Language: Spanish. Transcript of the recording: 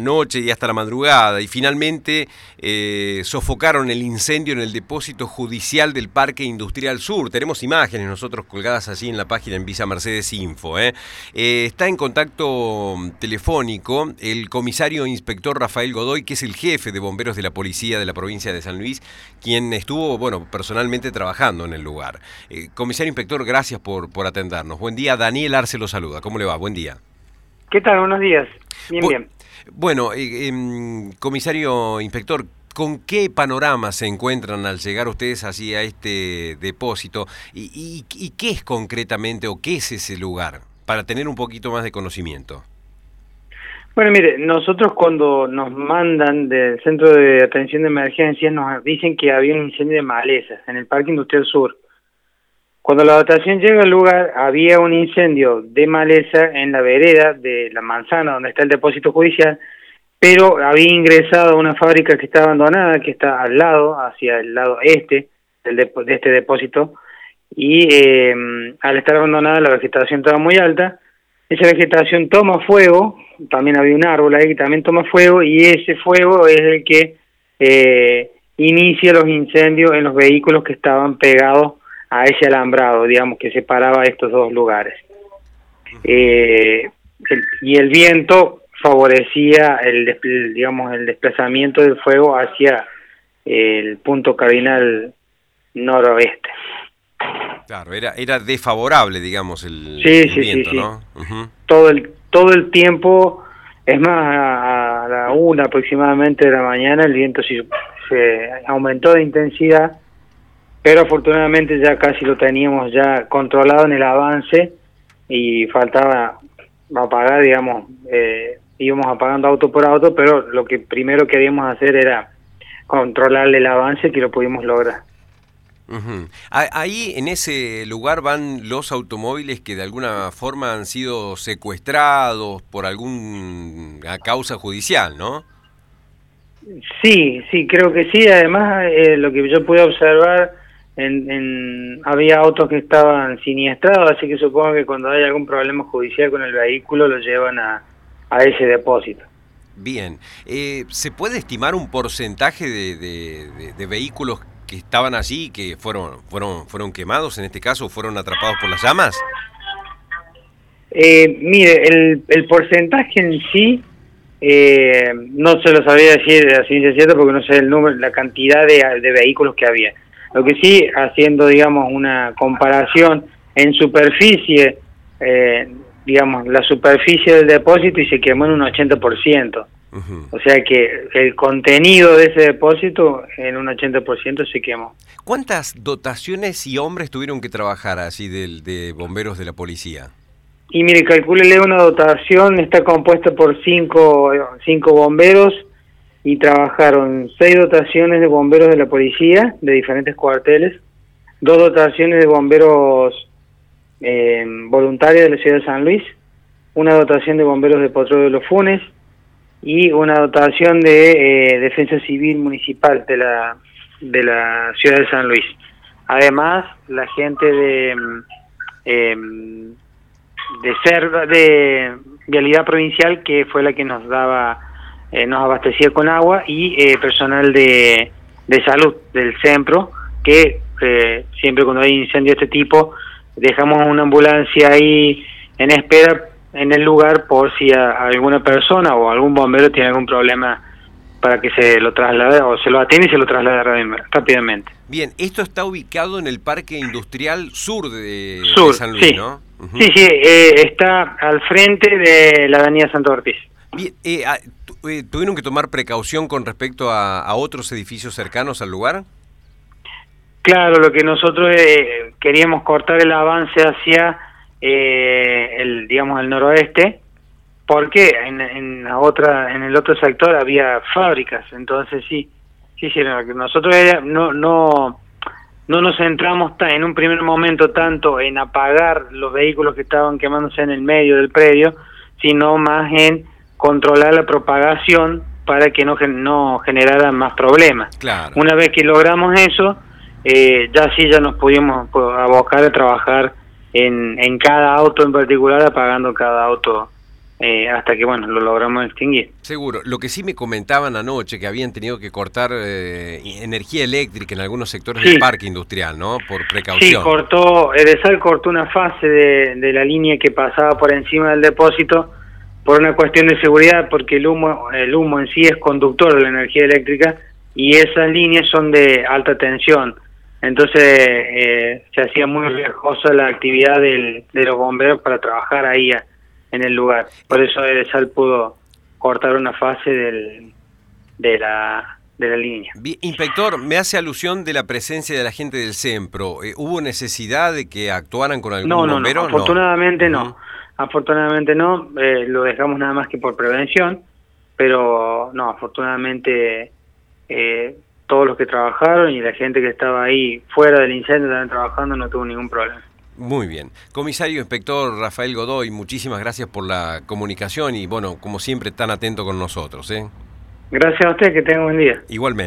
noche y hasta la madrugada y finalmente eh, sofocaron el incendio en el depósito judicial del Parque Industrial Sur. Tenemos imágenes nosotros colgadas allí en la página en Visa Mercedes Info. ¿eh? Eh, está en contacto telefónico el comisario inspector Rafael Godoy, que es el jefe de bomberos de la policía de la provincia de San Luis, quien estuvo, bueno, personalmente trabajando en el lugar. comisario inspector, gracias por, por atendernos. Buen día, Daniel Arce lo saluda. ¿Cómo le va? Buen día. ¿Qué tal? Buenos días. Bien, bien. Bueno, eh, em, comisario inspector, ¿con qué panorama se encuentran al llegar ustedes así a este depósito? ¿Y, qué es concretamente o qué es ese lugar? Para tener un poquito más de conocimiento. Bueno, mire, nosotros cuando nos mandan del Centro de Atención de Emergencias nos dicen que había un incendio de malezas en el Parque Industrial Sur. Cuando la dotación llega al lugar, había un incendio de maleza en la vereda de la manzana, donde está el depósito judicial, pero había ingresado a una fábrica que está abandonada, que está al lado, hacia el lado este de este depósito, y eh, al estar abandonada la vegetación estaba muy alta, esa vegetación toma fuego, también había un árbol ahí que también toma fuego, y ese fuego es el que eh, inicia los incendios en los vehículos que estaban pegados a ese alambrado, digamos, que separaba estos dos lugares. Eh, y el viento favorecía el, digamos el desplazamiento del fuego hacia el punto cardinal noroeste. Claro, era era desfavorable, digamos, el, viento, ¿no? Todo el todo el tiempo, es más, a, la una aproximadamente de la mañana el viento se aumentó de intensidad pero afortunadamente ya casi lo teníamos ya controlado en el avance y faltaba apagar, digamos, eh, íbamos apagando auto por auto, pero lo que primero queríamos hacer era controlarle el avance que lo pudimos lograr. Ahí en ese lugar van los automóviles que de alguna forma han sido secuestrados por alguna causa judicial, ¿no? Sí, sí, creo que sí. Además, eh, lo que yo pude observar en, había autos que estaban siniestrados, así que supongo que cuando hay algún problema judicial con el vehículo lo llevan a, a ese depósito. Bien, eh, ¿se puede estimar un porcentaje de, de, vehículos que estaban allí que fueron, fueron, fueron quemados en este caso, fueron atrapados por las llamas? Eh, mire, el, el porcentaje en sí eh, no se lo sabía decir a ciencia cierta porque no sé el número, la cantidad de, de vehículos que había lo que sí, haciendo, digamos, una comparación en superficie, eh, digamos, la superficie del depósito y se quemó en un 80%. O sea que el contenido de ese depósito en un 80% se quemó. ¿Cuántas dotaciones y hombres tuvieron que trabajar así de, de bomberos de la policía? Y mire, calcúlele una dotación, está compuesta por cinco, cinco bomberos y trabajaron seis dotaciones de bomberos de la policía de diferentes cuarteles, dos dotaciones de bomberos eh, voluntarios de la ciudad de San Luis, una dotación de bomberos de Potro de los Funes y una dotación de eh, defensa civil municipal de la de la ciudad de San Luis. Además, la gente de eh, de ser de vialidad provincial que fue la que nos daba eh, nos abastecía con agua y eh, personal de, de salud del centro que eh, siempre cuando hay incendio de este tipo dejamos una ambulancia ahí en espera en el lugar por si alguna persona o algún bombero tiene algún problema para que se lo traslade o se lo atiende y se lo traslade rápidamente. Bien, esto está ubicado en el Parque Industrial Sur de, San Luis, sí. ¿no? Sí, sí, está al frente de la Avenida Santo Ortiz. Bien, ah, ¿Tuvieron que tomar precaución con respecto a, otros edificios cercanos al lugar? Claro, lo que nosotros eh, queríamos cortar el avance hacia eh, el, digamos, el noroeste, porque en, en la otra, en el otro sector había fábricas, entonces sí, sí, sí, nosotros no, no, no nos centramos en un primer momento tanto en apagar los vehículos que estaban quemándose en el medio del predio, sino más en controlar la propagación para que no, no generara más problemas. Una vez que logramos eso, eh, ya sí ya nos pudimos abocar a trabajar en, en cada auto en particular, apagando cada auto eh, hasta que, bueno, lo logramos extinguir. Seguro. Lo que sí me comentaban anoche, que habían tenido que cortar eh, energía eléctrica en algunos sectores del parque industrial, ¿no? Por precaución. Sí, cortó, Edesal cortó una fase de, de la línea que pasaba por encima del depósito por una cuestión de seguridad, porque el humo, el humo en sí es conductor de la energía eléctrica y esas líneas son de alta tensión. Entonces eh, se hacía muy riesgosa la actividad del, de los bomberos para trabajar ahí en el lugar. Por eso el SAL pudo cortar una fase del, de la de la línea. Inspector, me hace alusión de la presencia de la gente del CEMPRO. Eh, ¿Hubo necesidad de que actuaran con algún no, no, bombero? No, afortunadamente no. Afortunadamente no, eh, lo dejamos nada más que por prevención, pero no, afortunadamente eh, todos los que trabajaron y la gente que estaba ahí fuera del incendio también trabajando no tuvo ningún problema. Muy bien. Comisario Inspector Rafael Godoy, muchísimas gracias por la comunicación y bueno, como siempre tan atento con nosotros. ¿eh? Gracias a usted, que tenga un buen día. Igualmente.